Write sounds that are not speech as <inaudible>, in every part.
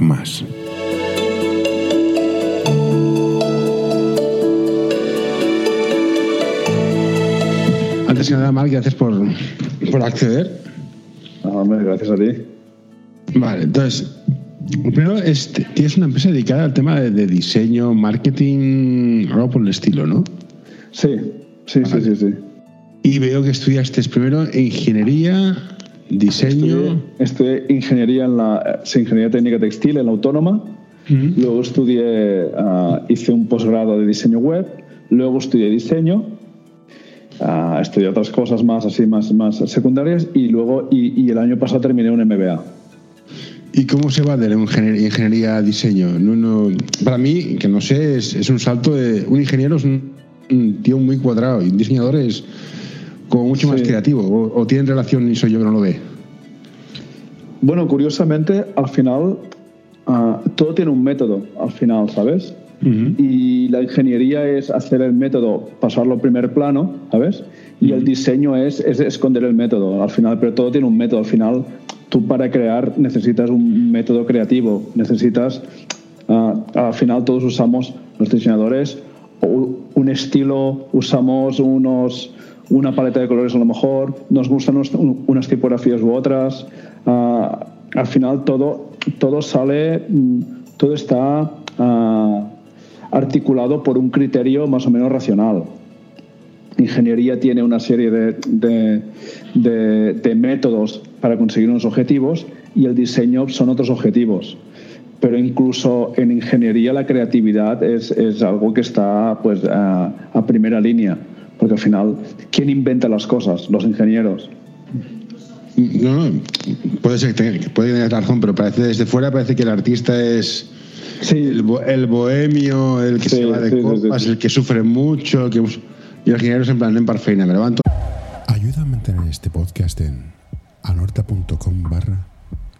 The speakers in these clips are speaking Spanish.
Mas. Antes que nada, Mark, gracias por, por acceder. Ah, hombre, gracias a ti. Vale, entonces, primero es, tienes una empresa dedicada al tema de, de diseño, marketing, algo por el estilo, ¿no? Sí, sí, sí, sí, sí. Y veo que estudiaste primero ingeniería, diseño. Estudié, estudié ingeniería en la ingeniería técnica textil en la autónoma. Luego estudié, ah, hice un posgrado de diseño web. Luego estudié diseño. ah, estudié otras cosas más así más, más secundarias y luego y, y el año pasado terminé un MBA. ¿Y cómo se va de la ingeniería, ingeniería a diseño? No, no, para mí, que no sé, es, es un salto de. Un ingeniero es un, un tío muy cuadrado y un diseñador es como mucho más creativo. O, o tienen relación y soy yo que no lo ve. Bueno, curiosamente, al final ah, todo tiene un método al final, ¿sabes? Y la ingeniería es hacer el método, pasarlo a primer plano, ¿sabes? Y el diseño es, es esconder el método al final, pero todo tiene un método. Al final, tú para crear necesitas un método creativo, necesitas, ah, al final todos usamos, los diseñadores, un estilo, usamos unos, una paleta de colores a lo mejor, nos gustan unas tipografías u otras. ah, al final todo, todo sale, mm, todo está ah, articulado por un criterio más o menos racional. Ingeniería tiene una serie de, de- de- de métodos para conseguir unos objetivos y el diseño son otros objetivos. Pero incluso en ingeniería la creatividad es, es algo que está pues, a, a primera línea. Porque al final, ¿quién inventa las cosas? Los ingenieros. No, no, puede ser que puede tener razón, pero parece desde fuera parece que el artista es Sí, el, bo- el bohemio, el que Sí, se va de sí, copas, sí, sí. el que sufre mucho, el que y el ingeniero es en plan, en parfeina, me levanto. Ayuda a mantener este podcast en anorta.com barra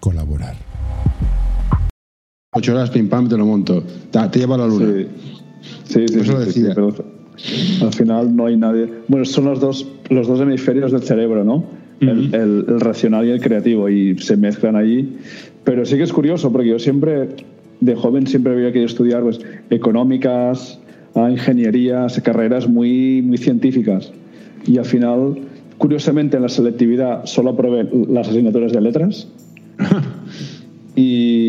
colaborar. Ocho horas, pim pam, te lo monto. Te lleva a la luna. Sí, sí, eso sí, lo sí, decía. pero al final no hay nadie. Bueno, son los dos, los dos hemisferios del cerebro, ¿no? el, el- el racional y el creativo, y se mezclan allí. Pero sí que es curioso, porque yo siempre, de joven, siempre había querido estudiar pues, económicas, ah, ingenierías, carreras muy, muy científicas. Y al final, curiosamente, en la selectividad solo aprobé las asignaturas de letras. <laughs> Y,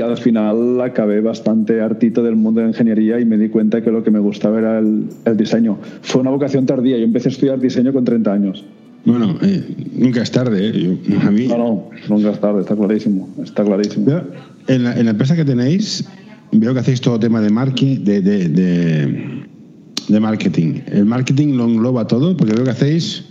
y al final acabé bastante hartito del mundo de la ingeniería y me di cuenta que lo que me gustaba era el, el diseño. Fue una vocación tardía. Yo empecé a estudiar diseño con 30 años. Bueno, eh, nunca es tarde. ¿eh? Yo- a mí, No, no, nunca es tarde, está clarísimo. Está clarísimo. Veo- en, la, en la empresa que tenéis, veo que hacéis todo tema de, marque, de, de, de, de marketing. ¿El marketing lo engloba todo? Porque veo que hacéis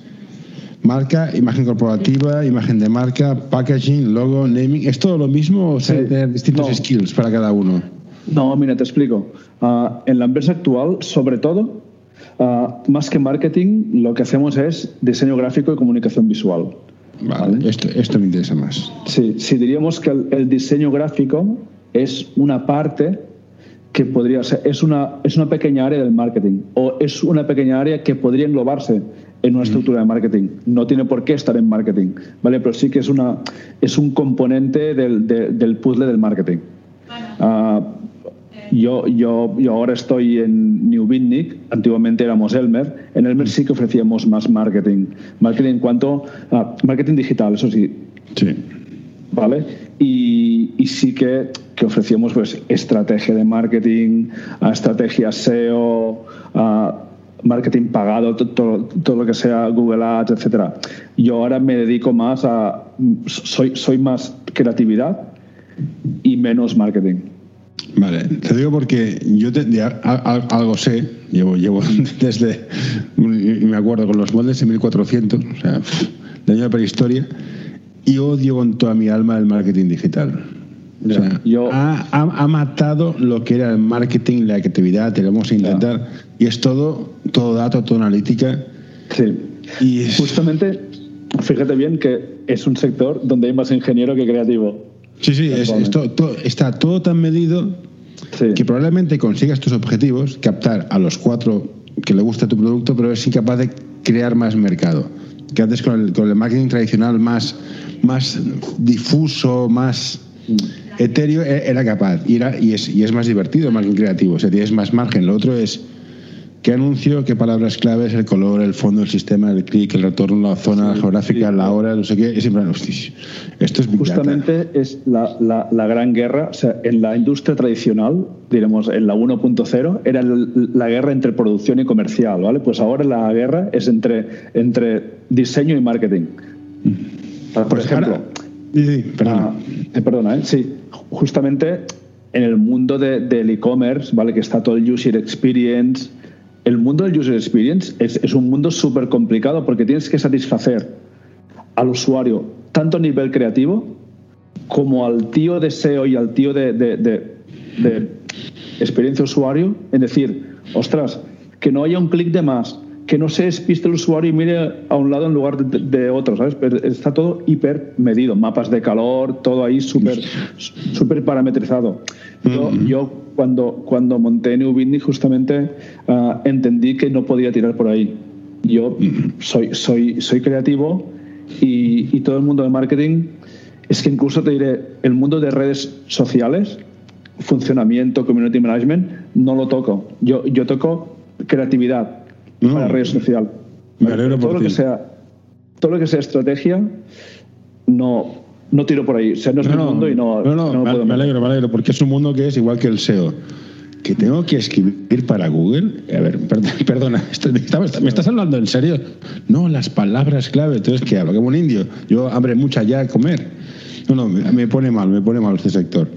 marca, imagen corporativa, imagen de marca, packaging, logo, naming. ¿Es todo lo mismo o se Sí. tener distintos No. skills para cada uno? No, mira, te explico. Ah, en la empresa actual, sobre todo, ah, más que marketing, lo que hacemos es diseño gráfico y comunicación visual. Vale, Vale. Esto, esto me interesa más. Sí, sí, diríamos que el, el diseño gráfico es una parte que podría ser, es una, es una pequeña área del marketing o es una pequeña área que podría englobarse en una estructura de marketing. No tiene por qué estar en marketing, ¿vale? Pero sí que es, una, es un componente del, de- del puzzle del marketing. Ah, yo, yo, yo ahora estoy en New Bitnik, antiguamente éramos Elmer. En Elmer sí que ofrecíamos más marketing. Marketing en cuanto a marketing digital, eso sí, Sí. ¿vale? Y, y sí que, que ofrecíamos pues estrategia de marketing, a estrategia SEO, a marketing pagado, to- to- todo lo que sea Google Ads, etcétera. Yo ahora me dedico más a soy soy más creatividad y menos marketing. Vale, te digo porque yo de algo sé, llevo, llevo <laughs> desde, me acuerdo con los moldes en 1400, o sea, de año de prehistoria, y odio con toda mi alma el marketing digital. O sea, yo- ha, ha- ha matado lo que era el marketing, la creatividad, te lo vamos a intentar, y es todo, todo dato, todo analítica, Sí. y es- Justamente fíjate bien que es un sector donde hay más ingeniero que creativo. Sí, sí, está todo tan medido que probablemente consigas tus objetivos, captar a los cuatro que le gusta tu producto, pero es incapaz de crear más mercado. Que antes con el, con el marketing tradicional más, más difuso, más etéreo, e, era capaz. Y, era, y, es, y es más divertido marketing creativo, o sea, tienes más margen. Lo otro es ¿Qué anuncio? ¿Qué palabras claves? El color, el fondo, el sistema, el clic, el retorno, la zona geográfica, la hora, no sé qué. Es siempre, esto es Justamente es la, la, gran guerra. O sea, en la industria tradicional, diremos en la 1.0, era la guerra entre producción y comercial, ¿vale? Pues ahora la guerra es entre, entre diseño y marketing. Por pues ejemplo. sí, perdona. Ah, eh, perdona, ¿eh? Sí, justamente en el mundo del e-commerce, ¿vale? Que está todo el user experience el mundo del user experience es, un mundo súper complicado porque tienes que satisfacer al usuario tanto a nivel creativo como al tío de SEO y al tío de, de experiencia usuario. Es decir, ostras, que no haya un clic de más, que no se despiste el usuario y mire a un lado en lugar de, otro, ¿sabes? Pero está todo hiper medido, mapas de calor, todo ahí súper super parametrizado. Yo, yo, cuando, cuando monté New Bitney justamente ah, entendí que no podía tirar por ahí. Yo soy, soy, soy creativo y, y todo el mundo de marketing es que incluso te diré, el mundo de redes sociales, funcionamiento, community management, no lo toco. Yo, yo toco creatividad, para red social. Me alegro todo lo que sea todo lo que sea estrategia no no tiro por ahí. O sea, no es mi mundo y no. No, no, me, me alegro, me alegro, porque es un mundo que es igual que el SEO. Que tengo que escribir para Google. A ver, <laughs> perdona, ¿me estás hablando en serio? No, las palabras clave. Entonces, ¿qué hablo? Como un indio. Yo hambre mucha ya a comer. No, no, me pone mal, me pone mal este sector.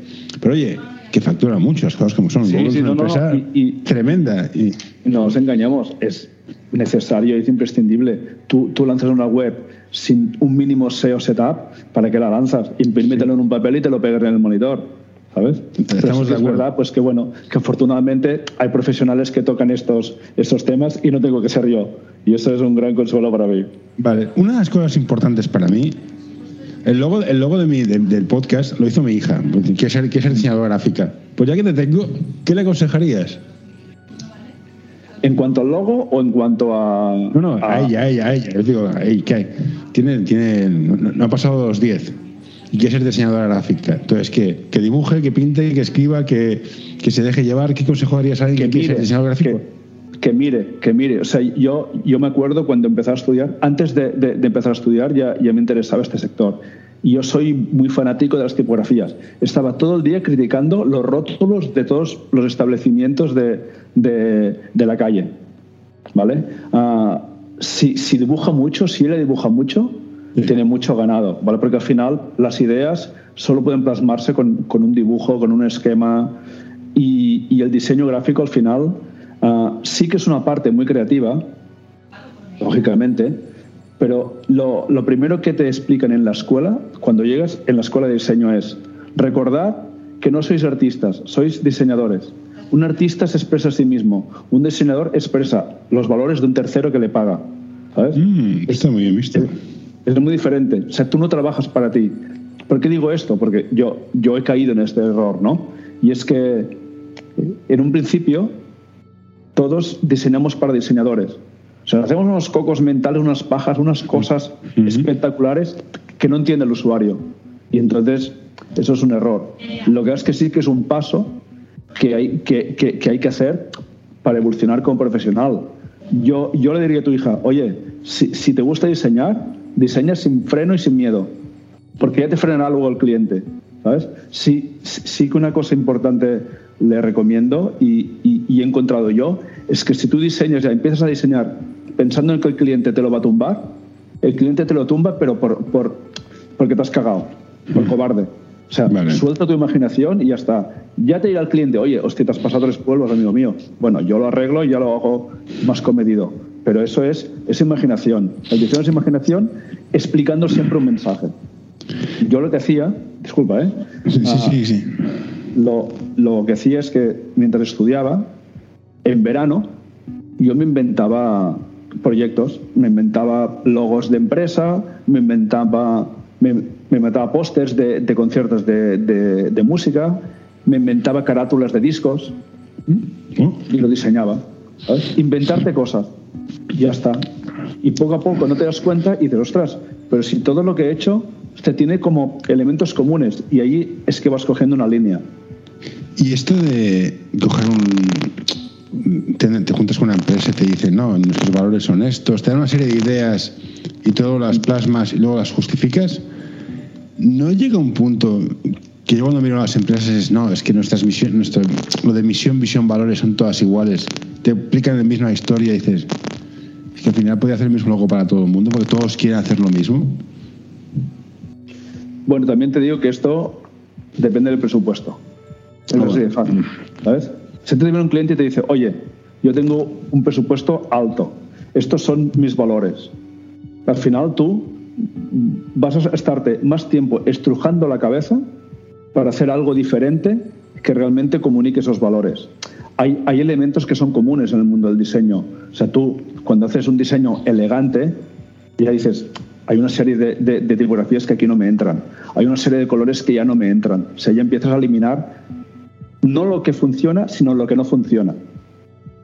Pero oye, que factura mucho, las cosas como son. Sí, sí, es una empresa y, tremenda. Y... No nos engañamos, es necesario, es imprescindible. Tú, tú lanzas una web sin un mínimo SEO setup, ¿para qué la lanzas? Imprímetelo en un papel y te lo pegas en el monitor. ¿Sabes? Estamos de acuerdo. Es verdad, pues que bueno, que afortunadamente hay profesionales que tocan estos, estos temas y no tengo que ser yo. Y eso es un gran consuelo para mí. Vale, una de las cosas importantes para mí el logo, el logo de mi, del podcast lo hizo mi hija, que es, que es diseñadora gráfica. Pues ya que te tengo, ¿qué le aconsejarías? ¿En cuanto al logo o en cuanto a.? No, no, a, ella, a ella, a ella. Yo digo, ¿qué hay? Tiene, tiene, no, ha pasado los 10 y quiere ser diseñadora gráfica. Entonces, ¿qué? Que dibuje, que pinte, que escriba, que, que se deje llevar. ¿Qué consejo darías a alguien que, quiere ser diseñador gráfico? Que, mire, que mire. O sea, yo, yo me acuerdo cuando empecé a estudiar, antes de, de, empezar a estudiar ya, ya me interesaba este sector. Y yo soy muy fanático de las tipografías. Estaba todo el día criticando los rótulos de todos los establecimientos de, de, la calle. ¿Vale? Ah, si, si, dibuja mucho, si él dibuja mucho, tiene mucho ganado, ¿vale? Porque al final las ideas solo pueden plasmarse con, con un dibujo, con un esquema y, y el diseño gráfico al final ah, sí que es una parte muy creativa, lógicamente, pero lo, lo, primero que te explican en la escuela, cuando llegas en la escuela de diseño, es recordad que no sois artistas, sois diseñadores. Un artista se expresa a sí mismo, un diseñador expresa los valores de un tercero que le paga. ¿sabes? Mm, está muy bien visto. Es, muy diferente. O sea, tú no trabajas para ti. ¿Por qué digo esto? Porque yo, yo he caído en este error, ¿no? Y es que en un principio todos diseñamos para diseñadores o sea, hacemos unos cocos mentales, unas pajas, unas cosas espectaculares que no entiende el usuario. Y entonces eso es un error. Lo que es que sí que es un paso que hay que, que, hay que hacer para evolucionar como profesional. Yo, yo le diría a tu hija, oye, si, si, te gusta diseñar, diseña sin freno y sin miedo, porque ya te frena algo el cliente. ¿sabes? Sí, sí que una cosa importante le recomiendo y, y, y he encontrado yo es que si tú diseñas, ya empiezas a diseñar pensando en que el cliente te lo va a tumbar, el cliente te lo tumba, pero por, por porque te has cagado, por cobarde. O sea, suelta tu imaginación y ya está. Ya te dirá el cliente, oye, hostia, te has pasado tres pueblos, amigo mío. Bueno, yo lo arreglo y ya lo hago más comedido. Pero eso es, es imaginación. El diseño es imaginación explicando siempre un mensaje. Yo lo que hacía, disculpa, ¿eh? Sí, sí, sí. sí. Lo, lo que hacía es que mientras estudiaba, en verano, yo me inventaba proyectos. Me inventaba logos de empresa, me inventaba, me, me inventaba pósters de, de, conciertos de, de, música, me inventaba carátulas de discos y lo diseñaba. ¿sabes? Inventarte cosas. Ya está. Y poco a poco no te das cuenta y dices, ostras, pero si todo lo que he hecho te tiene como elementos comunes y ahí es que vas cogiendo una línea. Y esto de coger un... Te, te juntas con una empresa y te dicen, no, nuestros valores son estos, te dan una serie de ideas y todo las plasmas y luego las justificas, no llega un punto que yo cuando miro a las empresas es, no, es que nuestras misiones, nuestro, lo de misión, visión, valores son todas iguales. Te explican la misma historia y dices, es que al final puede hacer el mismo logo para todo el mundo porque todos quieren hacer lo mismo. Bueno, también te digo que esto depende del presupuesto. Es así de fácil, ¿sabes? Si te viene un cliente y te dice, oye, yo tengo un presupuesto alto, estos son mis valores. Al final tú vas a estarte más tiempo estrujando la cabeza para hacer algo diferente que realmente comunique esos valores. Hay, hay, elementos que son comunes en el mundo del diseño. O sea, tú cuando haces un diseño elegante, ya dices, hay una serie de, de, de, tipografías que aquí no me entran. Hay una serie de colores que ya no me entran. O sea, ya empiezas a eliminar no lo que funciona, sino lo que no funciona.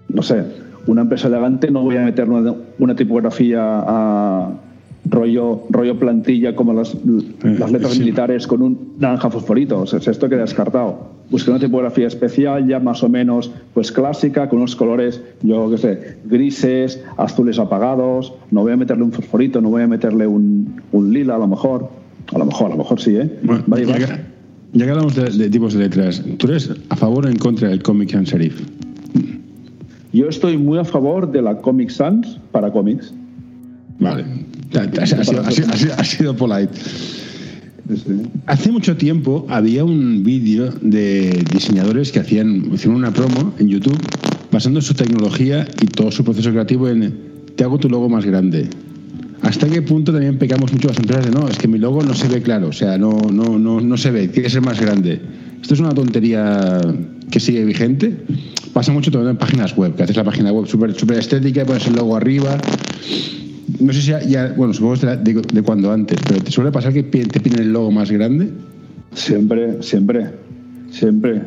No sé, una empresa elegante no voy a meter una, una tipografía a rollo, rollo plantilla como las, las letras sí. militares con un naranja fosforito. O sea, esto queda descartado. Busqué una tipografía especial, ya más o menos pues clásica, con unos colores, yo qué sé, grises, azules apagados. No voy a meterle un fosforito, no voy a meterle un, un lila a lo mejor. A lo mejor, a lo mejor sí, ¿eh? Bueno, ya, que, hablamos de, de, tipos de letras, ¿tú eres a favor o en contra del Comic Sans Serif? Yo estoy muy a favor de la Comic Sans para cómics. Vale, ha, sido, ha, sido, ha sido, polite. Hace mucho tiempo había un vídeo de diseñadores que hacían hicieron una promo en YouTube basando su tecnología y todo su proceso creativo en te hago tu logo más grande. ¿Hasta qué punto también pecamos mucho las empresas de no, es que mi logo no se ve claro, o sea, no, no, no, no se ve, tiene que ser más grande? Esto es una tontería que sigue vigente. Pasa mucho también en páginas web, que haces la página web súper super estética y pones el logo arriba no sé si ya, bueno, supongo que de, de, cuando antes, pero ¿te suele pasar que te piden el logo más grande? Siempre, siempre, siempre.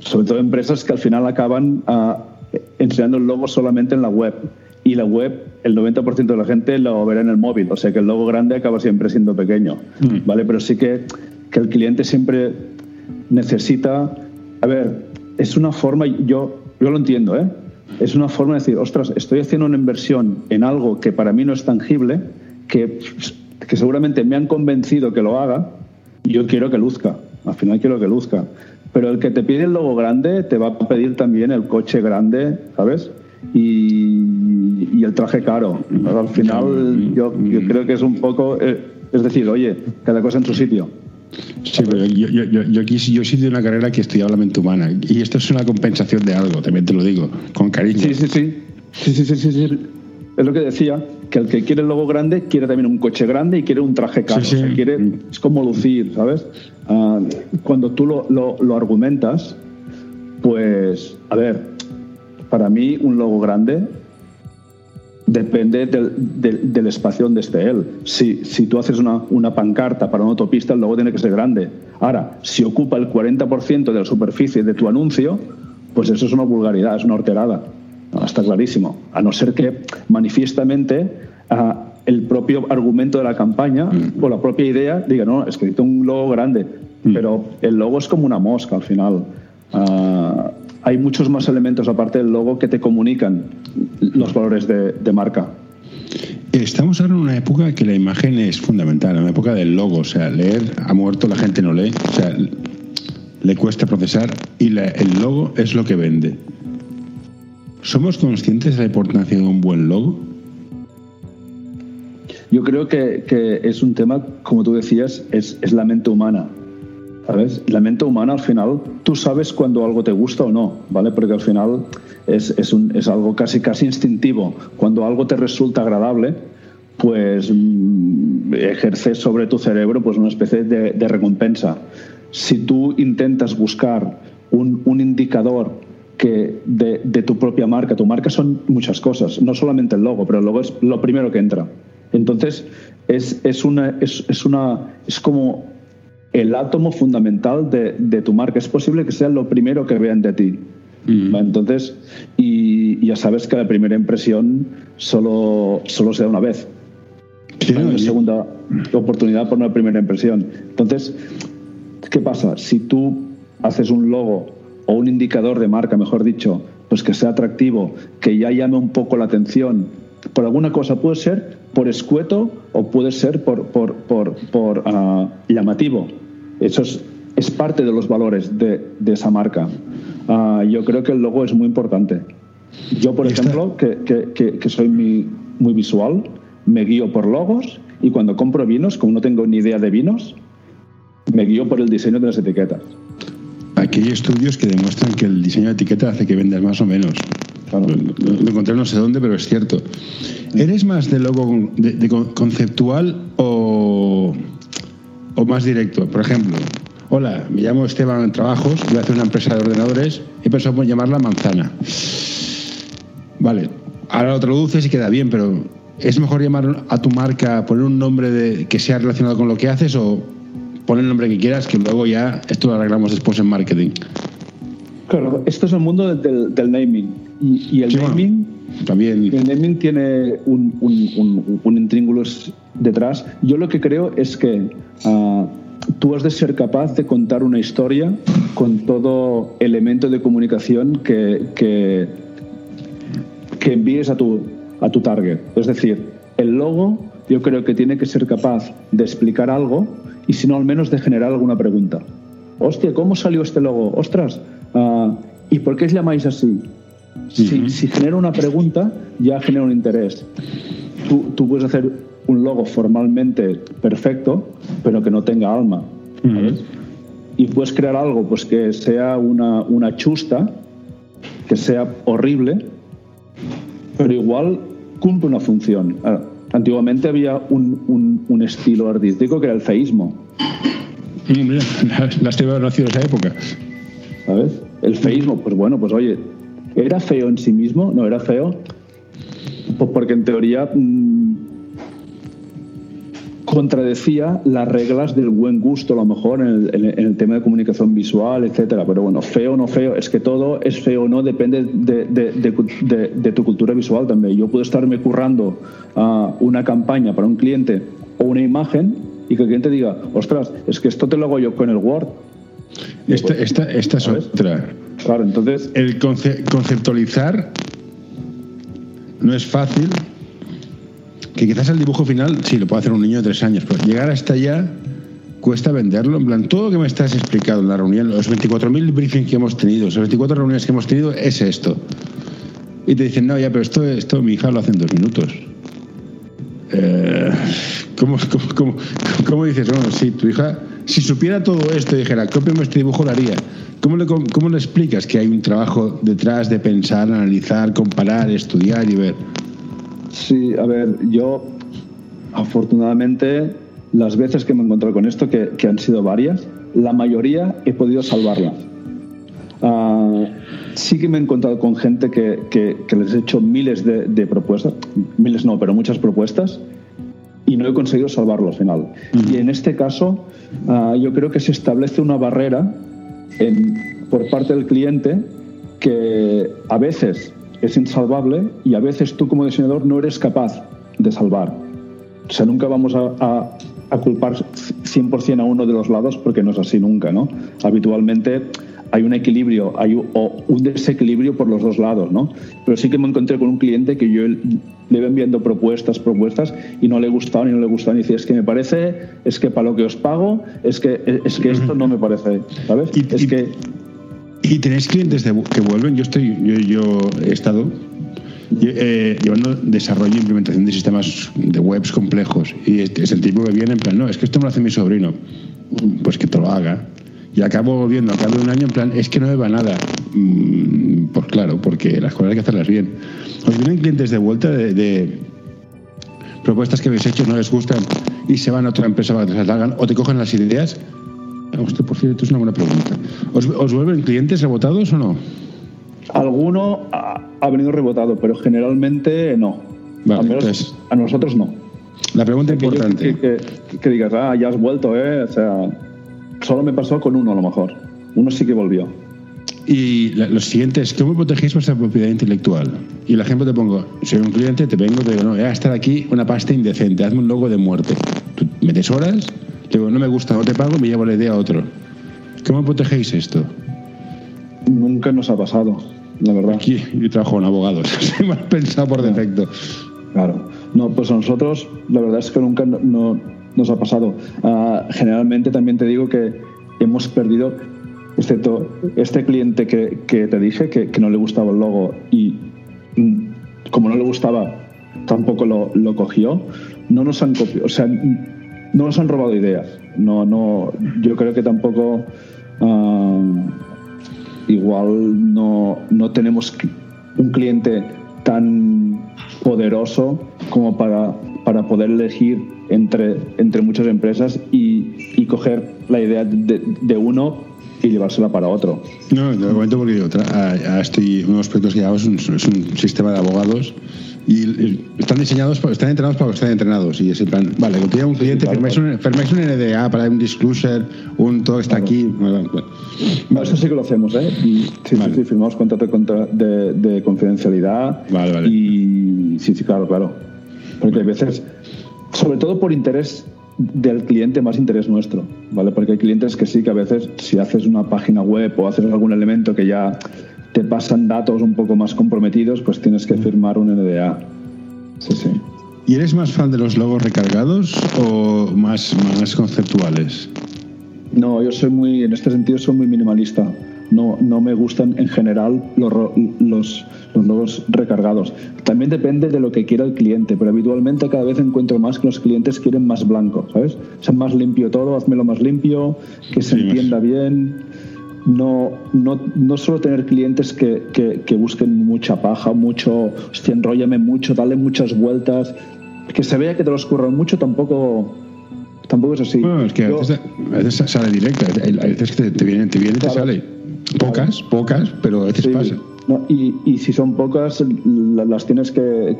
Sobre todo empresas que al final acaban uh, enseñando el logo solamente en la web. Y la web, el 90% de la gente lo verá en el móvil. O sea que el logo grande acaba siempre siendo pequeño. Mm. ¿Vale? Pero sí que, que el cliente siempre necesita. A ver, es una forma, yo, yo lo entiendo, ¿eh? es una forma de decir, ostras, estoy haciendo una inversión en algo que para mí no es tangible, que, que seguramente me han convencido que lo haga, y yo quiero que luzca, al final quiero que luzca. Pero el que te pide el logo grande te va a pedir también el coche grande, ¿sabes? Y, y el traje caro. Al final yo, yo, creo que es un poco, eh, es decir, oye, cada cosa en su sitio. Sí, pero yo, yo, yo, yo, aquí yo soy de una carrera que estudiaba la mente humana y esto es una compensación de algo, también te lo digo, con cariño. Sí, sí, sí. Sí, sí, sí, sí, sí. Es lo que decía, que el que quiere el logo grande quiere también un coche grande y quiere un traje caro. Sí, sí. O sea, quiere, es como lucir, ¿sabes? Uh, cuando tú lo, lo, lo argumentas, pues, a ver, para mí un logo grande depende del, del, del, espacio donde esté él. Si, si tú haces una, una, pancarta para una autopista, el logo tiene que ser grande. Ahora, si ocupa el 40% de la superficie de tu anuncio, pues eso es una vulgaridad, es una horterada. No, está clarísimo. A no ser que manifiestamente uh, el propio argumento de la campaña mm. o la propia idea diga, no, es que necesito un logo grande. Mm. Pero el logo es como una mosca al final. Uh, hay muchos más elementos aparte del logo que te comunican los valores de, de, marca. Estamos ahora en una época que la imagen es fundamental, en la época del logo. O sea, leer ha muerto, la gente no lee. O sea, le cuesta procesar y la, el logo es lo que vende. ¿Somos conscientes de la importancia de un buen logo? Yo creo que, que es un tema, como tú decías, es, es la mente humana. La mente humana al final, tú sabes cuando algo te gusta o no, ¿vale? Porque al final es, es, un, es algo casi, casi instintivo. Cuando algo te resulta agradable, pues mm, ejerces sobre tu cerebro pues una especie de, de recompensa. Si tú intentas buscar un, un indicador que de, tu propia marca. Tu marca son muchas cosas, no solamente el logo, pero el logo es lo primero que entra. Entonces, es, es, una, es, una, es como el átomo fundamental de, tu marca. Es posible que sea lo primero que vean de ti. Mm. Entonces, y ya sabes que la primera impresión solo, solo se da una vez. una segunda oportunidad por una primera impresión. Entonces, ¿qué pasa? Si tú haces un logo o un indicador de marca, mejor dicho, pues que sea atractivo, que ya llame un poco la atención, por alguna cosa puede ser por escueto o puede ser por, por, por, por ah, llamativo. Eso es, es, parte de los valores de, de esa marca. Ah, yo creo que el logo es muy importante. Yo, por ejemplo, que, que, que, soy muy, muy visual, me guío por logos y cuando compro vinos, como no tengo ni idea de vinos, me guío por el diseño de las etiquetas. Aquí hay estudios que demuestran que el diseño de etiqueta hace que vendas más o menos. Lo, encontré no sé dónde, pero es cierto. ¿Eres más de logo de, conceptual o, o más directo? Por ejemplo, hola, me llamo Esteban Trabajos, voy a hacer una empresa de ordenadores, he pensado en llamarla Manzana. Vale, ahora lo traduces y queda bien, pero ¿es mejor llamar a tu marca, poner un nombre de, que sea relacionado con lo que haces o poner el nombre que quieras, que luego ya esto lo arreglamos después en marketing? Claro, esto es el mundo del, naming. Y, el naming. También. El tiene un, un, un, detrás. Yo lo que creo es que ah, tú has de ser capaz de contar una historia con todo elemento de comunicación que, que, que envíes a tu, a tu target. Es decir, el logo yo creo que tiene que ser capaz de explicar algo y si no al menos de generar alguna pregunta. Hostia, ¿cómo salió este logo? Ostras, ah, ¿y por qué os llamáis así? Si, genera una pregunta, ya genera un interés. Tú, puedes hacer un logo formalmente perfecto, pero que no tenga alma. Y puedes crear algo pues, que sea una, una chusta, que sea horrible, pero igual cumple una función. Ah, Antiguamente había un, un, estilo artístico que era el feísmo. Las te nacido en esa época. ¿Sabes? El feísmo, pues bueno, pues oye, ¿era feo en sí mismo? No, era feo. Pues porque en teoría mm, contradecía las reglas del buen gusto, a lo mejor, en el, tema de comunicación visual, etcétera. Pero bueno, feo o no feo, es que todo es feo o no, depende de, tu cultura visual también. Yo puedo estarme currando uh, una campaña para un cliente o una imagen y que el cliente diga, ostras, es que esto te lo hago yo con el Word. Esta, esta, esta es otra. Claro, entonces. El conceptualizar no es fácil que quizás el dibujo final sí lo puede hacer un niño de tres años, pero llegar hasta allá cuesta venderlo. En plan, todo lo que me estás explicando en la reunión, los 24.000 briefings que hemos tenido, las 24 reuniones que hemos tenido, es esto. Y te dicen, no, ya, pero esto, esto mi hija lo hace en dos minutos. Eh, ¿cómo, cómo, dices? Bueno, si tu hija, si supiera todo esto y dijera, cópiame este dibujo, lo haría. ¿Cómo le, ¿Cómo le explicas que hay un trabajo detrás de pensar, analizar, comparar, estudiar y ver? Sí, a ver, yo afortunadamente las veces que me he encontrado con esto, que, han sido varias, la mayoría he podido salvarlas. Ah, sí que me he encontrado con gente que, les he hecho miles de, propuestas, miles no, pero muchas propuestas, y no he conseguido salvarlo al final. Y en este caso, ah, yo creo que se establece una barrera por parte del cliente que a veces es insalvable y a veces tú como diseñador no eres capaz de salvar. O sea, nunca vamos a, a, culpar 100% a uno de los lados porque no es así nunca, ¿no? Habitualmente hay un equilibrio hay o un desequilibrio por los dos lados, ¿no? Pero sí que me encontré con un cliente que yo le iba enviando propuestas, propuestas y no le gustaba ni no le gustaba. Y decía, es que me parece, es que para lo que os pago, es que, es que esto no me parece, ¿sabes? es que ¿Y tenéis clientes que vuelven? Yo estoy, yo, yo he estado eh, llevando desarrollo e implementación de sistemas de webs complejos y es el tipo que viene en plan, no, es que esto me lo hace mi sobrino, pues que te lo haga. Y acabo volviendo, al cabo de un año, en plan, es que no me va nada. Mm, pues claro, porque las cosas hay que hacerlas bien. ¿Os vienen clientes de vuelta de, propuestas que habéis hecho, no les gustan y se van a otra empresa para que las hagan o te cogen las ideas? Usted, por cierto, es una buena pregunta. ¿Os, vuelven clientes rebotados o no? Alguno ha, venido rebotado, pero generalmente no. Menos a nosotros no. La pregunta importante. que, digas, ah, ya has vuelto, ¿eh? O sea, solo me pasó con uno a lo mejor. Uno sí que volvió. Y lo siguiente es, ¿cómo protegéis vuestra propiedad intelectual? Y el ejemplo te pongo, soy un cliente, te vengo, te digo, no, voy a estar aquí una pasta indecente, hazme un logo de muerte. Tú metes horas, te digo, no me gusta, no te pago, me llevo la idea a otro. ¿Cómo protegéis esto? Nunca nos ha pasado, la verdad. Aquí yo trabajo en abogados, <laughs> soy más pensado por defecto. Claro. No, pues a nosotros la verdad es que nunca no, nos ha pasado. Ah, generalmente también te digo que hemos perdido, excepto este cliente que, que te dije que, no le gustaba el logo y mm, como no le gustaba tampoco lo, lo cogió, no nos han copiado, o sea, no nos han robado ideas. No, no, yo creo que tampoco ah, igual no, no tenemos un cliente tan poderoso como para, para poder elegir entre, entre muchas empresas y, y coger la idea de, de, uno y llevársela para otro. No, te lo comento porque otra, estoy, uno de los proyectos que llevamos es un, es un sistema de abogados y están diseñados, están entrenados para que estén entrenados. Y es el plan, vale, que tiene un cliente, firmáis, un, firmáis un NDA para un disclosure, un todo está aquí. Bueno, eso sí que lo hacemos, ¿eh? Y sí, sí, sí, firmamos contrato de, de, confidencialidad. Vale, vale. Y sí, sí, claro, claro. Porque a veces, sobre todo por interés del cliente más interés nuestro, ¿vale? Porque hay clientes que sí que a veces si haces una página web o haces algún elemento que ya te pasan datos un poco más comprometidos, pues tienes que firmar un NDA. Sí, sí. ¿Y eres más fan de los logos recargados o más, más conceptuales? No, yo soy muy, en este sentido, soy muy minimalista. No, no me gustan en general los, los, los logos recargados. También depende de lo que quiera el cliente, pero habitualmente cada vez encuentro más que los clientes quieren más blanco, ¿sabes? O sea, más limpio todo, hazmelo más limpio, que se entienda bien no, no, no solo tener clientes que, que, busquen mucha paja, mucho, hostia, enróllame mucho, dale muchas vueltas, que se vea que te los curran mucho, tampoco tampoco es así. Bueno, es que a, veces, sale directa, a veces que te, viene, te viene y te sale. Pocas, pocas, pero a veces pasa. y, y, si son pocas, las tienes que,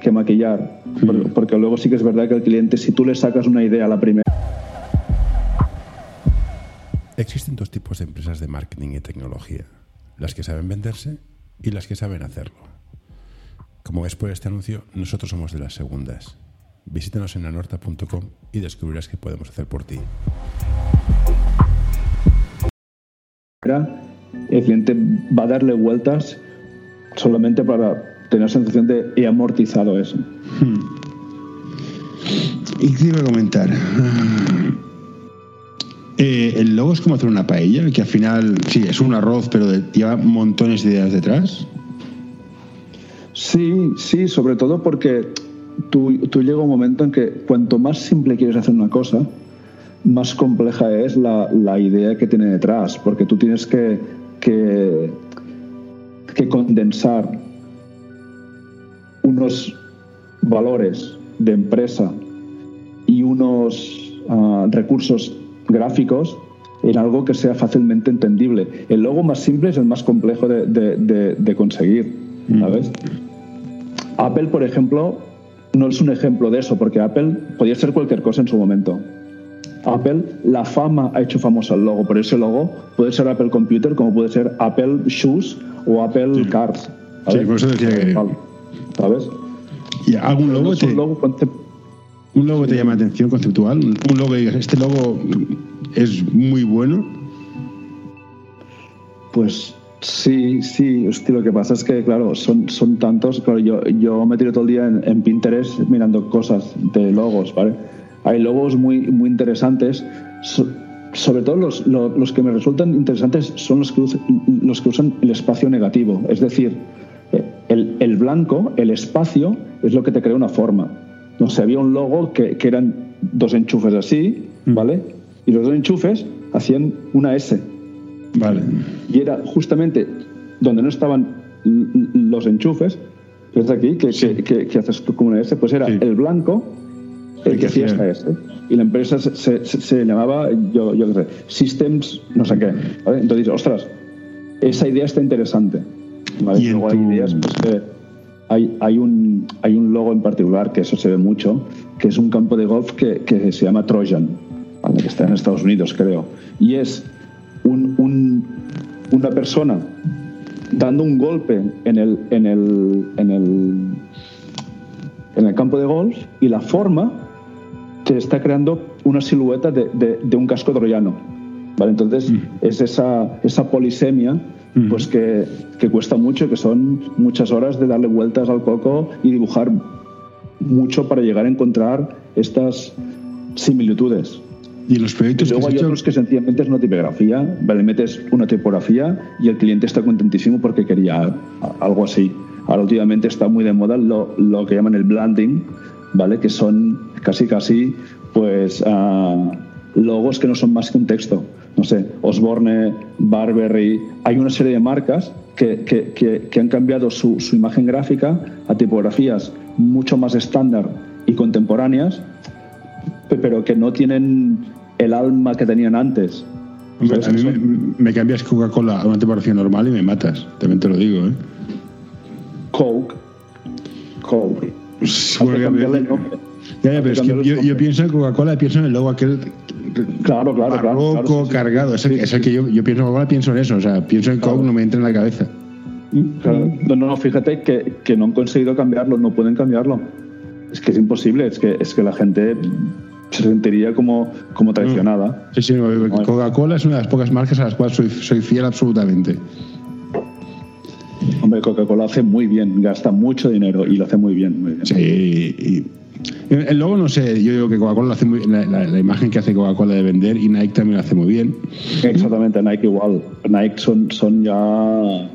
que, maquillar. Porque, porque luego sí que es verdad que el cliente, si tú le sacas una idea a la primera, Existen dos tipos de empresas de marketing y tecnología, las que saben venderse y las que saben hacerlo. Como ves por este anuncio, nosotros somos de las segundas. Visítanos en anorta.com y descubrirás qué podemos hacer por ti. El cliente va a darle vueltas solamente para tener la sensación de he amortizado eso. Hmm. Y te iba a comentar, eh, el logo es como hacer una paella, que al final, sí, es un arroz, pero lleva montones de ideas detrás. Sí, sí, sobre todo porque tú, tú llega un momento en que cuanto más simple quieres hacer una cosa, más compleja es la, la idea que tiene detrás, porque tú tienes que, que, que condensar unos valores de empresa y unos uh, recursos gráficos en algo que sea fácilmente entendible. El logo más simple es el más complejo de, de, conseguir, mm. ¿sabes? Apple, por ejemplo, no es un ejemplo de eso, porque Apple podía ser cualquier cosa en su momento. Apple, la fama ha hecho famoso el logo, pero ese logo puede ser Apple Computer, como puede ser Apple Shoes o Apple Cars. Sí, por eso decía que... ¿Sabes? ¿Y algún logo, ¿Un logo te llama la atención conceptual? ¿Un logo este logo es muy bueno? Pues sí, sí. lo que pasa es que, claro, son, son tantos. Claro, yo, yo me tiro todo el día en, Pinterest mirando cosas de logos, ¿vale? Hay logos muy, muy interesantes. sobre todo los, los, que me resultan interesantes son los que, los que usan el espacio negativo. Es decir, el, el blanco, el espacio, es lo que te crea una forma no sé, había un logo que, que eran dos enchufes así, mm. ¿vale? Y los dos enchufes hacían una S. Vale. Y era justamente donde no estaban los enchufes, es aquí, que, que, que, haces tú como una S, pues era el blanco el que hacía esta S. Y la empresa se, se, llamaba, yo, yo qué sé, Systems, no sé qué. ¿vale? Entonces, ostras, esa idea está interesante. ¿vale? Y luego hay ideas pues, que hay, hay, un, hay un logo en particular, que eso se ve mucho, que es un campo de golf que, que se llama Trojan, ¿vale? que está en Estados Unidos, creo. Y es un, un, una persona dando un golpe en el, en el, en el, en el campo de golf y la forma que está creando una silueta de, de, de un casco troyano. ¿vale? Entonces mm. es esa, esa polisemia pues que, que, cuesta mucho, que son muchas horas de darle vueltas al coco y dibujar mucho para llegar a encontrar estas similitudes. Y los proyectos luego hay otros que sencillamente es una tipografía, vale, metes una tipografía y el cliente está contentísimo porque quería algo así. Ahora últimamente está muy de moda lo, lo que llaman el blending, ¿vale? Que son casi casi pues uh, logos que no son más que un texto no sé, Osborne, Barberry, hay una serie de marcas que, que, que, han cambiado su, su, imagen gráfica a tipografías mucho más estándar y contemporáneas, pero que no tienen el alma que tenían antes. a mí me, cambias Coca-Cola a una tipografía normal y me matas, también te lo digo. ¿eh? Coke. Coke. Pues, ya, ya, pero es que yo, yo, pienso en Coca-Cola, pienso en el logo aquel claro, claro, barroco, claro, cargado. Es, el, es el que yo, yo pienso, ahora pienso en eso. O sea, pienso en Coke, no me entra en la cabeza. Claro. No, no, fíjate que, que, no han conseguido cambiarlo, no pueden cambiarlo. Es que es imposible, es que, es que la gente se sentiría como, como traicionada. Sí, sí, Coca-Cola es una de las pocas marcas a las cuales soy, soy fiel absolutamente. Hombre, Coca-Cola hace muy bien, gasta mucho dinero y lo hace muy bien. Muy bien. Sí, y el logo no sé, yo digo que Coca-Cola hace muy, la, la, la, imagen que hace Coca-Cola de vender y Nike también lo hace muy bien. Exactamente, Nike igual. Nike son, son ya,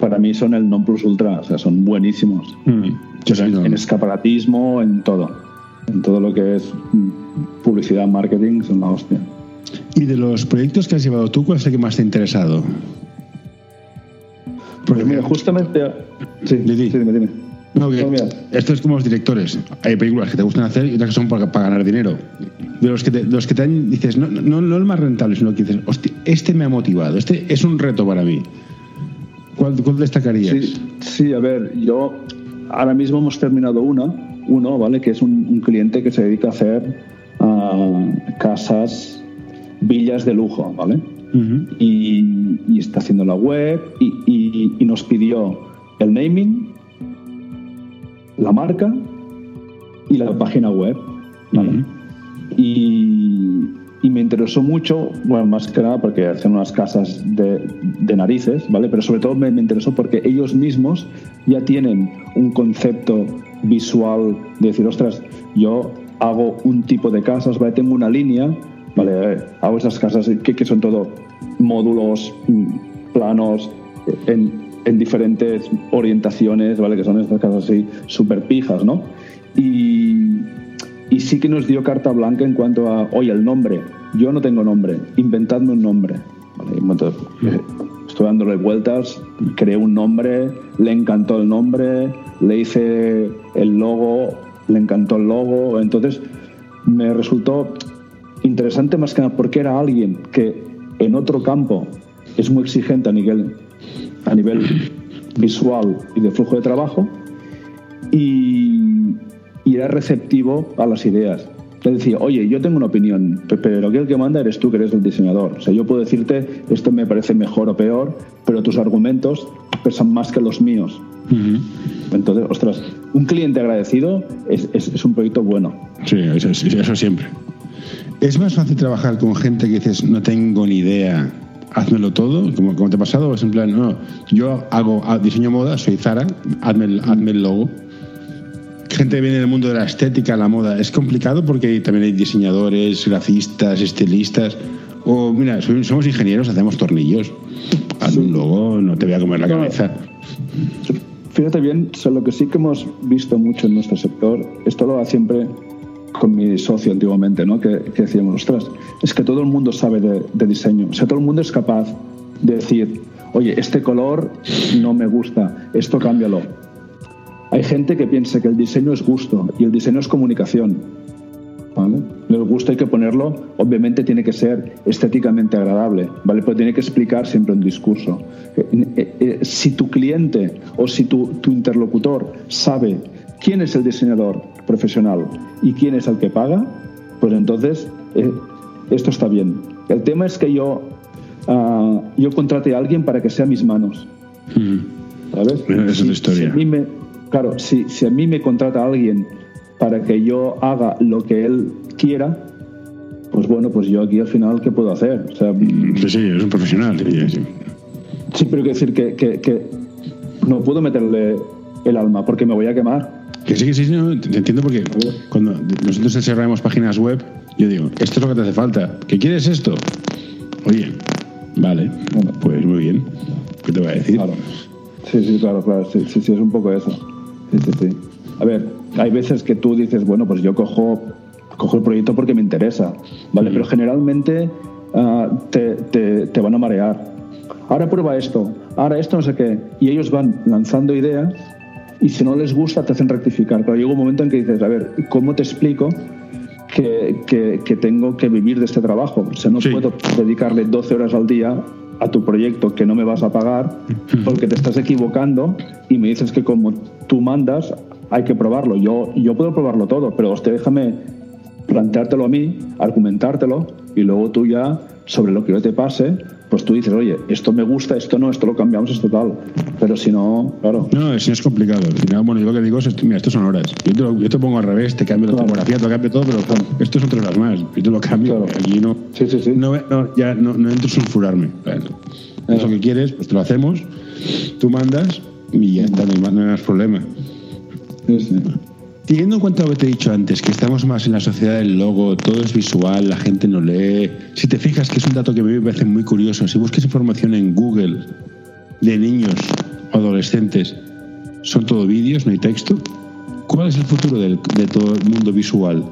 para mí son el non plus ultra, o sea, son buenísimos. Mm, sí, no. En escaparatismo, en todo. En todo lo que es publicidad, marketing, son la hostia. ¿Y de los proyectos que has llevado tú, cuál es el que más te ha interesado? Porque, pues mira, justamente... Sí, sí, dime, dime. No, esto es como los directores. Hay películas que te gustan hacer y otras que son para, para ganar dinero. De los que te, de los que te dan, dices, no, no, no el más rentable, sino que dices, hostia, este me ha motivado, este es un reto para mí. ¿Cuál, cuál destacarías? Sí, sí, a ver, yo ahora mismo hemos terminado una, uno, ¿vale? Que es un, un cliente que se dedica a hacer uh, casas, villas de lujo, ¿vale? Uh -huh. y, y, está haciendo la web y, y, y nos pidió el naming la marca y la página web. ¿vale? Uh -huh. y, me interesó mucho, bueno, más que nada porque hacen unas casas de, de narices, ¿vale? Pero sobre todo me, me, interesó porque ellos mismos ya tienen un concepto visual de decir, ostras, yo hago un tipo de casas, ¿vale? Tengo una línea, ¿vale? Hago esas casas que, que son todo módulos, mm, planos, en, en diferentes orientaciones, ¿vale? Que son estas casas así súper pijas, ¿no? Y, sí que nos dio carta blanca en cuanto a, oye, el nombre. Yo no tengo nombre, inventadme un nombre. ¿vale? Entonces, eh, estoy dándole vueltas, creé un nombre, le encantó el nombre, le hice el logo, le encantó el logo. Entonces, me resultó interesante más que nada porque era alguien que en otro campo es muy exigente a nivel a nivel visual y de flujo de trabajo y, y era receptivo a las ideas. Le decía, oye, yo tengo una opinión, pero que el que manda eres tú, que eres el diseñador. O sea, yo puedo decirte, esto me parece mejor o peor, pero tus argumentos pesan más que los míos. Uh -huh. Entonces, ostras, un cliente agradecido es, es, es un proyecto bueno. Sí, eso, eso siempre. Es más fácil trabajar con gente que dices, no tengo ni idea, házmelo todo, como, como te ha pasado, es en plan, no, yo hago diseño moda, soy Zara, hazme el, hazme el logo. Gente que viene del mundo de la estética, la moda, es complicado porque también hay diseñadores, gracistas, estilistas. O, mira, somos ingenieros, hacemos tornillos. Haz un logo, no te voy a comer la cabeza. Fíjate bien, lo que sí que hemos visto mucho en nuestro sector, esto lo da siempre con mi socio antiguamente, ¿no? que, que decíamos, ostras, es que todo el mundo sabe de, de, diseño, o sea, todo el mundo es capaz de decir, oye, este color no me gusta, esto cámbialo. Hay gente que piensa que el diseño es gusto y el diseño es comunicación. ¿vale? Les gusta hay que ponerlo, obviamente tiene que ser estéticamente agradable, ¿vale? Pero tiene que explicar siempre un discurso. Eh, eh, eh, si tu cliente o si tu, tu interlocutor sabe quién es el diseñador profesional y quién es el que paga, pues entonces esto está bien. El tema es que yo, ah, yo contrate a alguien para que sea mis manos. ¿Sabes? Esa es la historia. me, claro, si, si a mí me contrata alguien para que yo haga lo que él quiera, pues bueno, pues yo aquí al final, ¿qué puedo hacer? O sea, sí, sí, es un profesional. Sí, sí pero quiero decir que, que, que, no puedo meterle el alma porque me voy a quemar. Que sí, que sí, no, entiendo porque cuando nosotros desarrollamos páginas web, yo digo, esto es lo que te hace falta. ¿Qué quieres esto? Oye, vale, pues muy bien. ¿Qué te voy a decir? Claro. Sí, sí, claro, claro. Sí, sí, sí, es un poco eso. Sí, sí, sí. A ver, hay veces que tú dices, bueno, pues yo cojo, cojo el proyecto porque me interesa, ¿vale? Pero generalmente uh, te, te, te van a marear. Ahora prueba esto, ahora esto no sé qué. Y ellos van lanzando ideas y si no les gusta te hacen rectificar. Pero llega un momento en que dices, a ver, ¿cómo te explico que, que, tengo que vivir de este trabajo. O sea, no puedo dedicarle 12 horas al día a tu proyecto que no me vas a pagar porque te estás equivocando y me dices que como tú mandas hay que probarlo. Yo, yo puedo probarlo todo, pero déjame planteártelo a mí, argumentártelo y luego tú ya sobre lo que yo te pase pues tú dices, oye, esto me gusta, esto no, esto lo cambiamos, esto tal. Pero si no, claro. No, si no es complicado. Al final, bueno, yo lo que digo es, mira, esto son horas. Yo te, yo te pongo al revés, te cambio la fotografía, te cambio todo, pero esto son tres horas más. Yo te lo cambio. Aquí no, sí, sí, sí. no, no ya no, no entro a sulfurarme. Bueno, Eso que quieres, pues te lo hacemos, tú mandas y ya está, no hay, no hay más problema. Sí, sí. Teniendo en cuenta lo que te he dicho antes, que estamos más en la sociedad del logo, todo es visual, la gente no lee. Si te fijas, que es un dato que me parece muy curioso, si buscas información en Google de niños o adolescentes, son todo vídeos, no hay texto. ¿Cuál es el futuro de todo el mundo visual?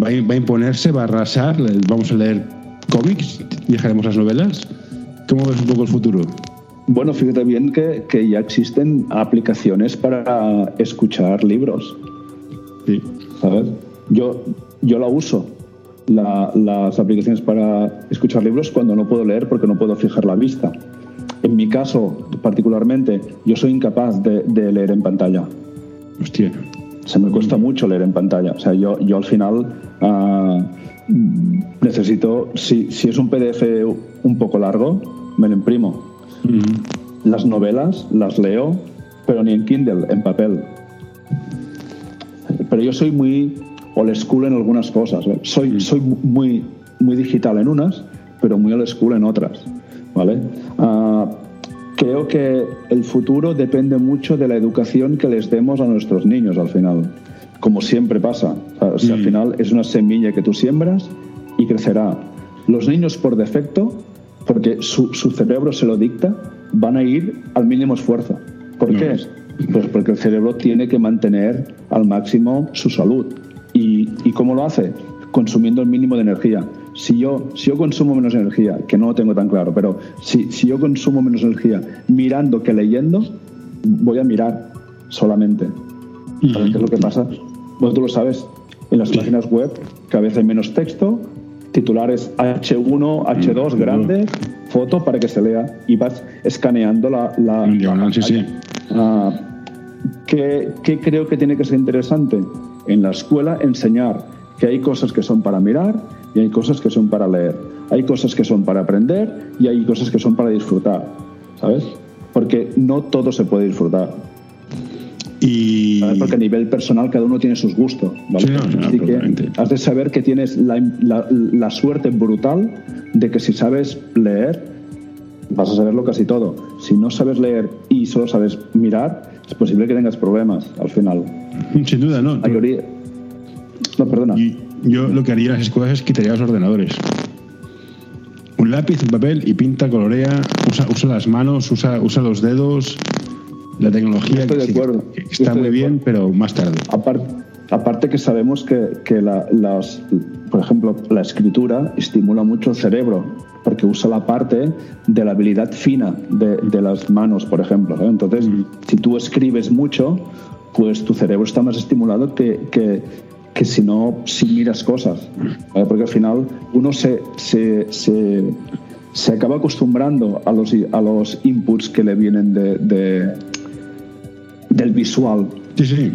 ¿Va a, imponerse? ¿Va a arrasar? ¿Vamos a leer cómics? ¿Dejaremos las novelas? ¿Cómo ves un poco el futuro? Bueno, fíjate bien que, que ya existen aplicaciones para escuchar libros. Sí. ¿Sabes? Yo, yo la uso, las aplicaciones para escuchar libros, cuando no puedo leer porque no puedo fijar la vista. En mi caso, particularmente, yo soy incapaz de, leer en pantalla. Hostia. Se me cuesta mucho leer en pantalla. O sea, yo, yo al final uh, necesito, si, si, es un PDF un poco largo, me lo imprimo. Las novelas las leo, pero ni en Kindle, en papel pero yo soy muy old school en algunas cosas. ¿eh? Soy, mm. soy muy, muy digital en unas, pero muy old school en otras. ¿vale? Uh, creo que el futuro depende mucho de la educación que les demos a nuestros niños al final, como siempre pasa. O sea, Al mm. final es una semilla que tú siembras y crecerá. Los niños por defecto, porque su, su cerebro se lo dicta, van a ir al mínimo esfuerzo. ¿Por qué? Pues porque el cerebro tiene que mantener al máximo su salud. ¿Y, y cómo lo hace? Consumiendo el mínimo de energía. Si yo, si yo consumo menos energía, que no lo tengo tan claro, pero si, si yo consumo menos energía mirando que leyendo, voy a mirar solamente. ¿Sabes qué es lo que pasa? Bueno, tú lo sabes, en las páginas web cada vez hay menos texto, titulares H1, H2 grande, foto para que se lea y vas escaneando la... la, la sí, sí. Ah, ¿qué, creo que tiene que ser interesante? En la escuela enseñar que hay cosas que son para mirar y hay cosas que son para leer. Hay cosas que son para aprender y hay cosas que son para disfrutar. ¿Sabes? Porque no todo se puede disfrutar. Y... Porque a nivel personal cada uno tiene sus gustos. Así que has de saber que tienes la, suerte brutal de que si sabes leer, vas a saberlo casi todo. Si no sabes leer y solo sabes mirar, es posible que tengas problemas al final. <laughs> Sin duda, ¿no? No, perdona. Y yo lo que haría en las escuelas es quitaría los ordenadores. Un lápiz, un papel y pinta, colorea, usa, usa las manos, usa, usa los dedos. La tecnología Estoy de acuerdo. está muy bien, pero más tarde. Aparte, aparte que sabemos que, que la, las, por ejemplo, la escritura estimula mucho el cerebro porque usa la parte de la habilidad fina de, de las manos, por ejemplo. Entonces, si tú escribes mucho, pues tu cerebro está más estimulado que, que, que si no, si miras cosas. Porque al final uno se, se, se, se, acaba acostumbrando a los, a los inputs que le vienen de, de del visual. Sí, sí.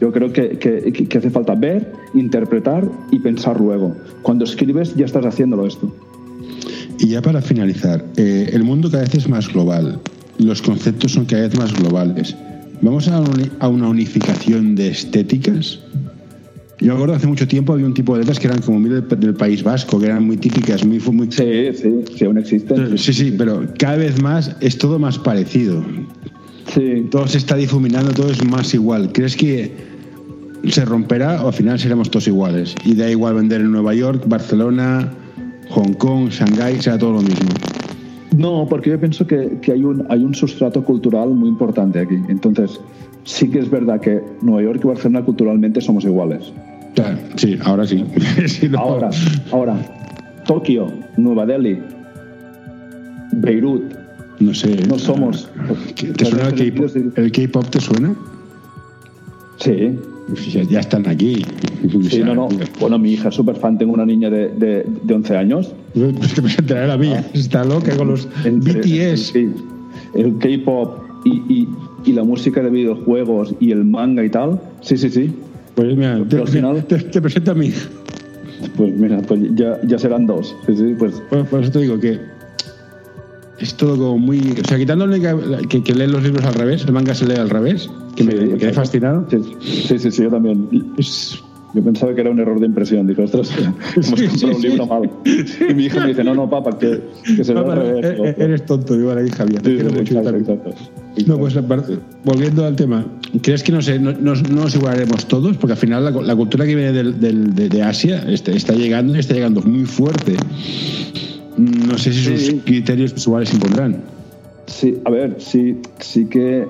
Yo creo que, que, que, hace falta ver, interpretar y pensar luego. Cuando escribes ya estás haciéndolo esto. Y ya para finalizar, eh, el mundo cada vez es más global, los conceptos son cada vez más globales. ¿Vamos a, a una unificación de estéticas? Yo me acuerdo hace mucho tiempo había un tipo de letras que eran como muy del, País Vasco, que eran muy típicas, muy, muy... Sí, sí, sí, aún existen. Sí, sí, pero cada vez más es todo más parecido. Sí. Todo se está difuminando, todo es más igual. ¿Crees que se romperá o al final seremos todos iguales? Y da igual vender en Nueva York, Barcelona, Hong Kong, Shanghái, sea todo lo mismo. No, porque yo pienso que, que, hay, un, hay un sustrato cultural muy importante aquí. Entonces, sí que es verdad que Nueva York y Barcelona culturalmente somos iguales. Claro, sí, ahora sí. <laughs> Ahora, ahora, Tokio, Nueva Delhi, Beirut. No sé. No somos. ¿Te suena el K-pop? ¿Te suena? Sí. Ya, están aquí. Sí, no, no. Bueno, mi hija es súper fan. Tengo una niña de, de, de 11 años. Pues te presentaré a mía. Ah. Está loca con los BTS. Sí. El K-pop y, y, y, la música de videojuegos y el manga y tal. Sí, sí, sí. Pues mira, te, al final, te, te presento a mí. Pues mira, pues ya, ya serán dos. Sí, sí, pues. Por, por eso te digo que es todo como muy. O sea, quitándole que, que, leen los libros al revés, el manga se lee al revés, que me, me, quedé fascinado. Sí, sí, sí, yo también. yo pensaba que era un error de impresión. Dijo, ostras, <laughs> hemos comprado un libro mal. Y mi hija me dice, no, no, papá, que, que se lee al revés. Eres tonto, digo, la hija Javier. Te quiero mucho. Exacto, exacto. No, pues volviendo al tema, ¿crees que no sé, no, no, nos igualaremos todos? Porque al final la, la cultura que viene del, del, de, de, Asia está, está llegando y está llegando muy fuerte. No sé si sus criterios visuales se impondrán. Sí, a ver, sí, sí que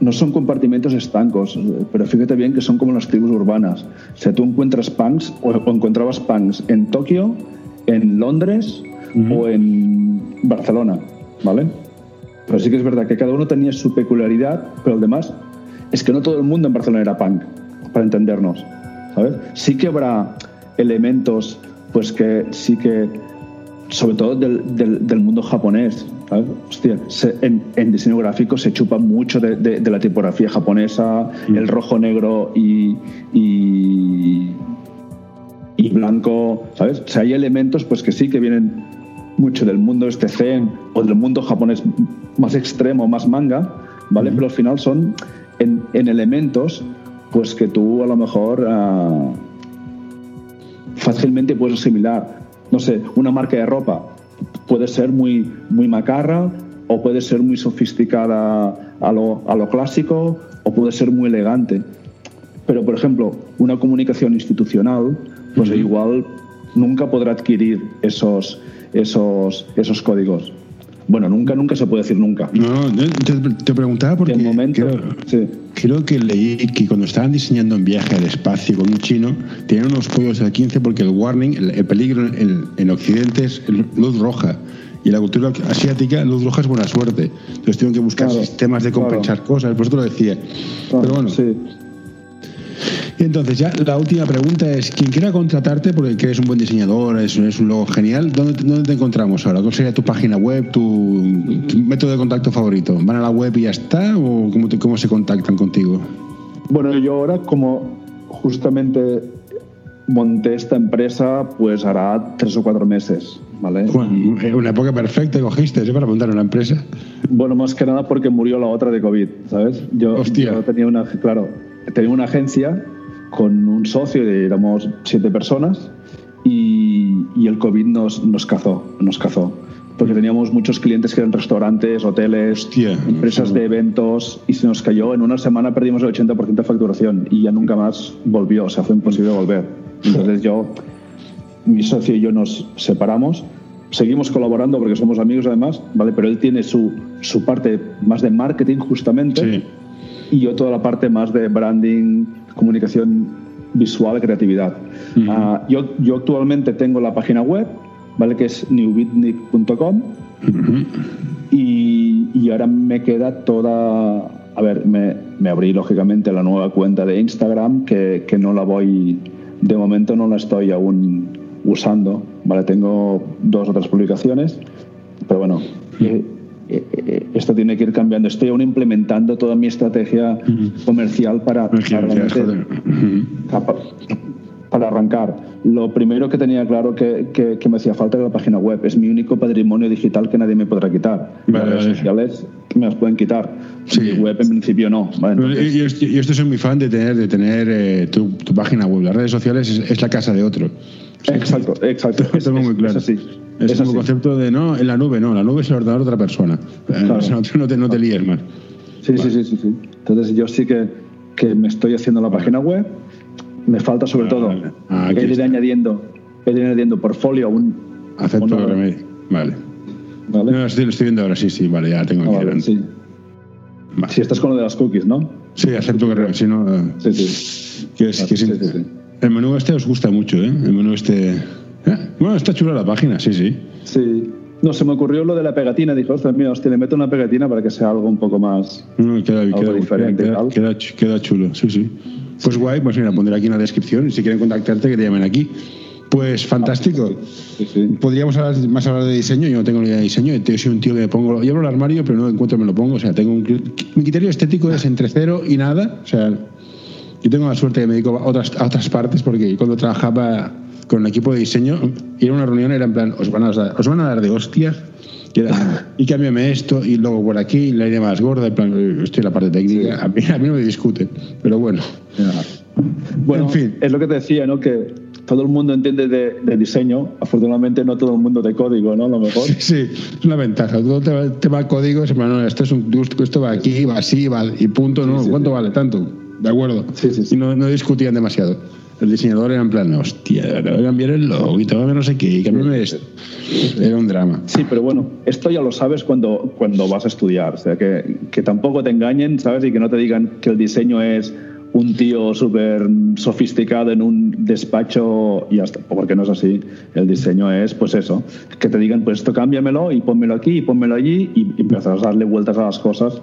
no son compartimentos estancos, pero fíjate bien que son como las tribus urbanas. O sea, tú encuentras punks o, o encontrabas punks en Tokio, en Londres uh -huh. o en Barcelona, ¿vale? Pero sí que es verdad que cada uno tenía su peculiaridad, pero el demás es que no todo el mundo en Barcelona era punk, para entendernos, ¿sabes? Sí que habrá elementos pues que sí que, sobre todo del, del, del mundo japonés. Hostia, se, en, en, diseño gráfico se chupa mucho de, de, de la tipografía japonesa, mm. el rojo, negro y, y, y, blanco, ¿sabes? O sea, hay elementos pues que sí que vienen mucho del mundo este zen o del mundo japonés más extremo, más manga, ¿vale? Mm. Pero al final son en, en, elementos pues que tú a lo mejor... Uh, fácilmente puedes asimilar, no sé, una marca de ropa puede ser muy, muy macarra o puede ser muy sofisticada a lo, a lo clásico o puede ser muy elegante. Pero, por ejemplo, una comunicación institucional, pues uh -huh. igual nunca podrá adquirir esos, esos, esos códigos. Bueno, nunca, nunca se puede decir nunca. No, te, te preguntaba porque de momento, creo, sí. creo, que leí que cuando estaban diseñando un viaje al espacio con un chino, tenían unos códigos del 15 porque el warning, el, el peligro en, en, Occidente es luz roja. Y en la cultura asiática, luz roja es buena suerte. Entonces tienen que buscar claro, sistemas de compensar claro. cosas. Por eso te lo decía. Claro, Pero bueno. Sí. Y entonces ya la última pregunta es, quien quiera contratarte, porque eres un buen diseñador, es, es un logo genial, ¿dónde, ¿dónde, te encontramos ahora? ¿Cuál sería tu página web, tu, tu, método de contacto favorito? ¿Van a la web y ya está o cómo, te, cómo se contactan contigo? Bueno, yo ahora como justamente monté esta empresa pues hará tres o cuatro meses, ¿vale? Bueno, una época perfecta cogiste ¿sí? para montar una empresa. Bueno, más que nada porque murió la otra de COVID, ¿sabes? Yo, yo tenía una, claro, tenía una agencia con un socio, éramos siete personas, y, y el COVID nos, nos, cazó, nos cazó. Porque teníamos muchos clientes que eran restaurantes, hoteles, Hostia, empresas de eventos, y se nos cayó. En una semana perdimos el 80% de facturación y ya nunca más volvió, o sea, fue imposible volver. Entonces yo, mi socio y yo nos separamos, seguimos colaborando porque somos amigos además, ¿vale? Pero él tiene su, su parte más de marketing justamente. Sí y yo toda la parte más de branding, comunicación visual, creatividad. Uh -huh. uh, yo, yo actualmente tengo la página web, ¿vale? Que es newbitnik.com uh -huh. y, y, ahora me queda toda... A ver, me, me abrí lógicamente la nueva cuenta de Instagram que, que no la voy, de momento no la estoy aún usando, ¿vale? Tengo dos o tres publicaciones, pero bueno, esto tiene que ir cambiando. Estoy aún implementando toda mi estrategia comercial para, para, para arrancar. Lo primero que tenía claro que, que, me hacía falta era la página web. Es mi único patrimonio digital que nadie me podrá quitar. las redes sociales me las pueden quitar. Sí. web en principio no. yo, estoy soy muy fan de tener, de tener tu, tu, página web. Las redes sociales es la casa de otro. Exacto, exacto. <laughs> Eso es, muy claro. Es, es, un concepto de no, en la nube no, la nube es el ordenador de otra persona. <laughs> No, te, no te líes más. Sí, sí, sí, sí, Entonces yo sí que, que me estoy haciendo la página web. Me falta sobre todo ah, ir añadiendo, ir añadiendo portfolio un. Acepto remedio. Vale. ¿Vale? No, estoy, lo estoy viendo ahora, sí, sí, vale, ya tengo aquí vale, sí. Si estás con lo de las cookies, ¿no? Sí, acepto que si no. Eh, sí, sí. Que es, que sí, sí. El menú este os gusta mucho, ¿eh? El menú este... ¿Eh? Bueno, está chula la página, sí, sí. Sí. No, se me ocurrió lo de la pegatina. Dijo, ostras, mira, hostia, le meto una pegatina para que sea algo un poco más... No, queda, queda diferente queda, queda, chulo, sí, sí. Pues guay, pues mira, pondré aquí en la descripción y si quieren contactarte que te llamen aquí. Pues fantástico. Sí, sí. Podríamos hablar más hablar de diseño. Yo no tengo ni idea de diseño. Yo soy un tío que me pongo. Yo abro el armario, pero no encuentro me lo pongo. O sea, tengo un. Mi criterio estético es entre cero y nada. O sea, yo tengo la suerte que me dedico a otras, a otras partes porque cuando trabajaba con el equipo de diseño, ir a una reunión era en plan, os van a, os van a dar de hostias y cámbiame esto y luego por aquí la idea más gorda, en plan, estoy en la parte técnica, a, mí, a, mí, no me discuten, pero bueno. Bueno, en fin. es lo que te decía, ¿no? Que todo el mundo entiende de, diseño, afortunadamente no todo el mundo de código, ¿no? A lo mejor. Sí, sí, es una ventaja. Todo te, te va código, es, no, esto, es un, esto va aquí, va así, va y punto, ¿no? ¿Cuánto vale? Tanto. ¿de acuerdo? Sí, sí, sí. Y no, no, discutían demasiado. El diseñador era en plan, hostia, voy a cambiar el logo y todo, no sé qué, y cambiarme esto. Era un drama. Sí, pero bueno, esto ya lo sabes cuando, cuando vas a estudiar. O sea, que, que tampoco te engañen, ¿sabes? Y que no te digan que el diseño es un tío súper sofisticado en un despacho y hasta, porque no es así. El diseño es, pues eso, que te digan, pues esto cámbiamelo y pónmelo aquí y pónmelo allí y, y empiezas a darle vueltas a las cosas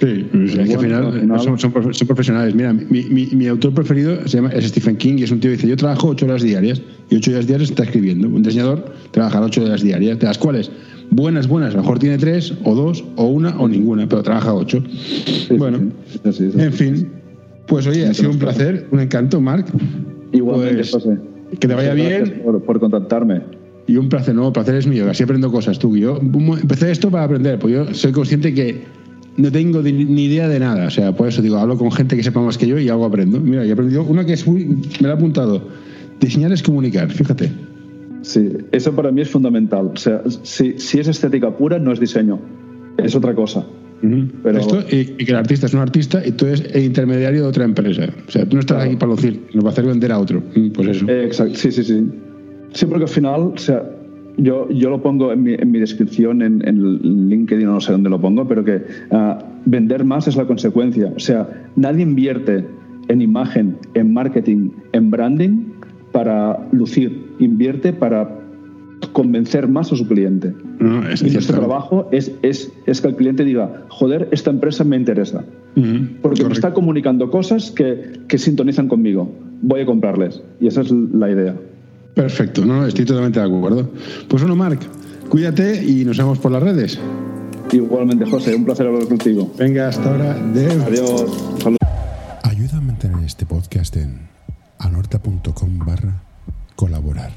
Sí, es que al final, Son, son, profesionales. Mira, mi, mi, mi, autor preferido se llama es Stephen King y es un tío que dice, yo trabajo ocho horas diarias y ocho horas diarias está escribiendo. Un diseñador trabaja ocho horas diarias, de las cuales buenas, buenas, mejor tiene tres o dos o una o ninguna, pero trabaja ocho. bueno, en fin, pues oye, ha sido un placer, un encanto, Marc. Igualmente, pues, José. Que te vaya bien. Por, por contactarme. Y un placer, no, placer es mío, así aprendo cosas tú. Yo empecé esto para aprender, pues yo soy consciente que no tengo ni idea de nada. O sea, por eso digo, hablo con gente que sepa más que yo y algo aprendo. Mira, he aprendido una que es muy. Me la he apuntado. Diseñar es comunicar, fíjate. Sí, eso para mí es fundamental. O sea, si, si es estética pura, no es diseño. Es otra cosa. Pero... Esto, y, que el artista es un artista y tú eres el intermediario de otra empresa. O sea, tú no estás aquí para lucir, nos va a hacer vender a otro. Mm, pues eso. exacto, sí, sí, sí. Sí, porque al final, o sea, yo, yo lo pongo en mi, en mi descripción, en, en, LinkedIn, no sé dónde lo pongo, pero que uh, vender más es la consecuencia. O sea, nadie invierte en imagen, en marketing, en branding para lucir, invierte para convencer más a su cliente. No, es y nuestro trabajo es, es, es, que el cliente diga, joder, esta empresa me interesa. Uh -huh, porque correcto. me está comunicando cosas que, que sintonizan conmigo. Voy a comprarles. Y esa es la idea. Perfecto, no, estoy totalmente de acuerdo. Pues bueno, Marc, cuídate y nos vemos por las redes. Igualmente, José, un placer hablar contigo. Venga, hasta ahora. Adiós. Salud. Ayuda a mantener este podcast en anorta.com barra colaborar.